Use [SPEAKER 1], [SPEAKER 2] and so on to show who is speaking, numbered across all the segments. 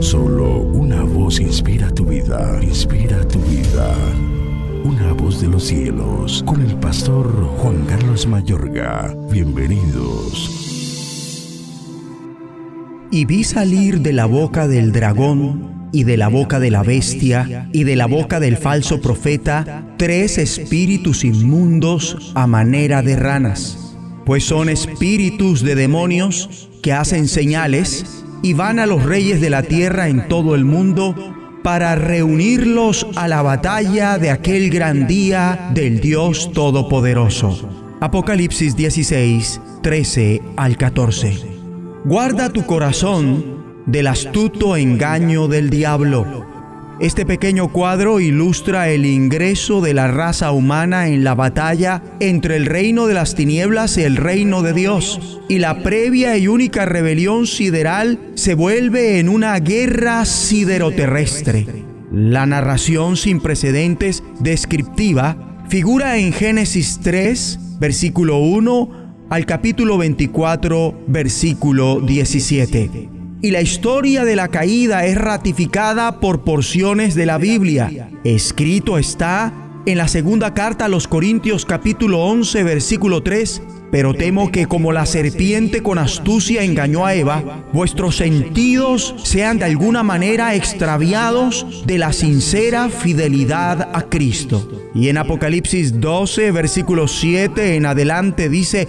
[SPEAKER 1] Solo una voz inspira tu vida, inspira tu vida. Una voz de los cielos, con el pastor Juan Carlos Mayorga. Bienvenidos.
[SPEAKER 2] Y vi salir de la boca del dragón y de la boca de la bestia y de la boca del falso profeta tres espíritus inmundos a manera de ranas, pues son espíritus de demonios que hacen señales y van a los reyes de la tierra en todo el mundo para reunirlos a la batalla de aquel gran día del Dios Todopoderoso. Apocalipsis 16, 13 al 14. Guarda tu corazón del astuto engaño del diablo. Este pequeño cuadro ilustra el ingreso de la raza humana en la batalla entre el reino de las tinieblas y el reino de Dios. Y la previa y única rebelión sideral se vuelve en una guerra sideroterrestre. La narración sin precedentes descriptiva figura en Génesis 3, versículo 1 al capítulo 24, versículo 17 y la historia de la caída es ratificada por porciones de la Biblia. Escrito está en la segunda carta a los Corintios capítulo 11 versículo 3 pero temo que como la serpiente con astucia engañó a Eva, vuestros sentidos sean de alguna manera extraviados de la sincera fidelidad a Cristo. Y en Apocalipsis 12, versículo 7 en adelante dice,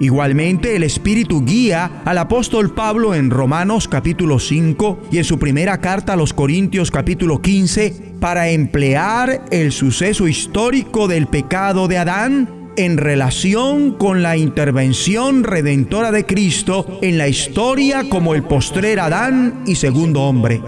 [SPEAKER 2] Igualmente el Espíritu guía al apóstol Pablo en Romanos capítulo 5 y en su primera carta a los Corintios capítulo 15 para emplear el suceso histórico del pecado de Adán en relación con la intervención redentora de Cristo en la historia como el postrer Adán y segundo hombre.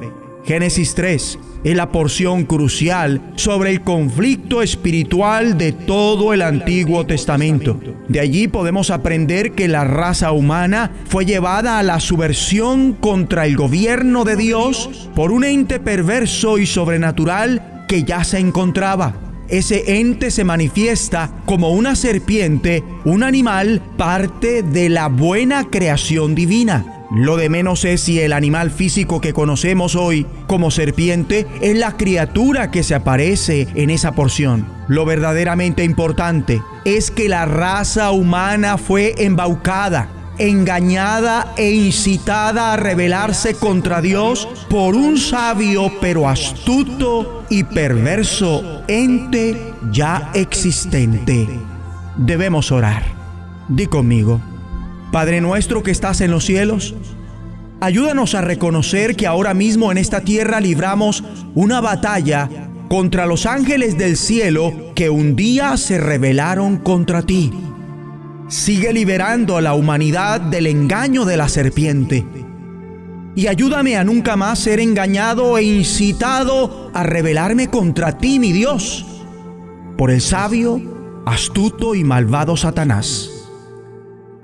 [SPEAKER 2] Génesis 3 es la porción crucial sobre el conflicto espiritual de todo el Antiguo Testamento. De allí podemos aprender que la raza humana fue llevada a la subversión contra el gobierno de Dios por un ente perverso y sobrenatural que ya se encontraba ese ente se manifiesta como una serpiente, un animal, parte de la buena creación divina. Lo de menos es si el animal físico que conocemos hoy como serpiente es la criatura que se aparece en esa porción. Lo verdaderamente importante es que la raza humana fue embaucada, engañada e incitada a rebelarse contra Dios por un sabio pero astuto y perverso ente ya existente. Debemos orar. Di conmigo, Padre nuestro que estás en los cielos, ayúdanos a reconocer que ahora mismo en esta tierra libramos una batalla contra los ángeles del cielo que un día se rebelaron contra ti. Sigue liberando a la humanidad del engaño de la serpiente. Y ayúdame a nunca más ser engañado e incitado a rebelarme contra ti, mi Dios, por el sabio, astuto y malvado Satanás.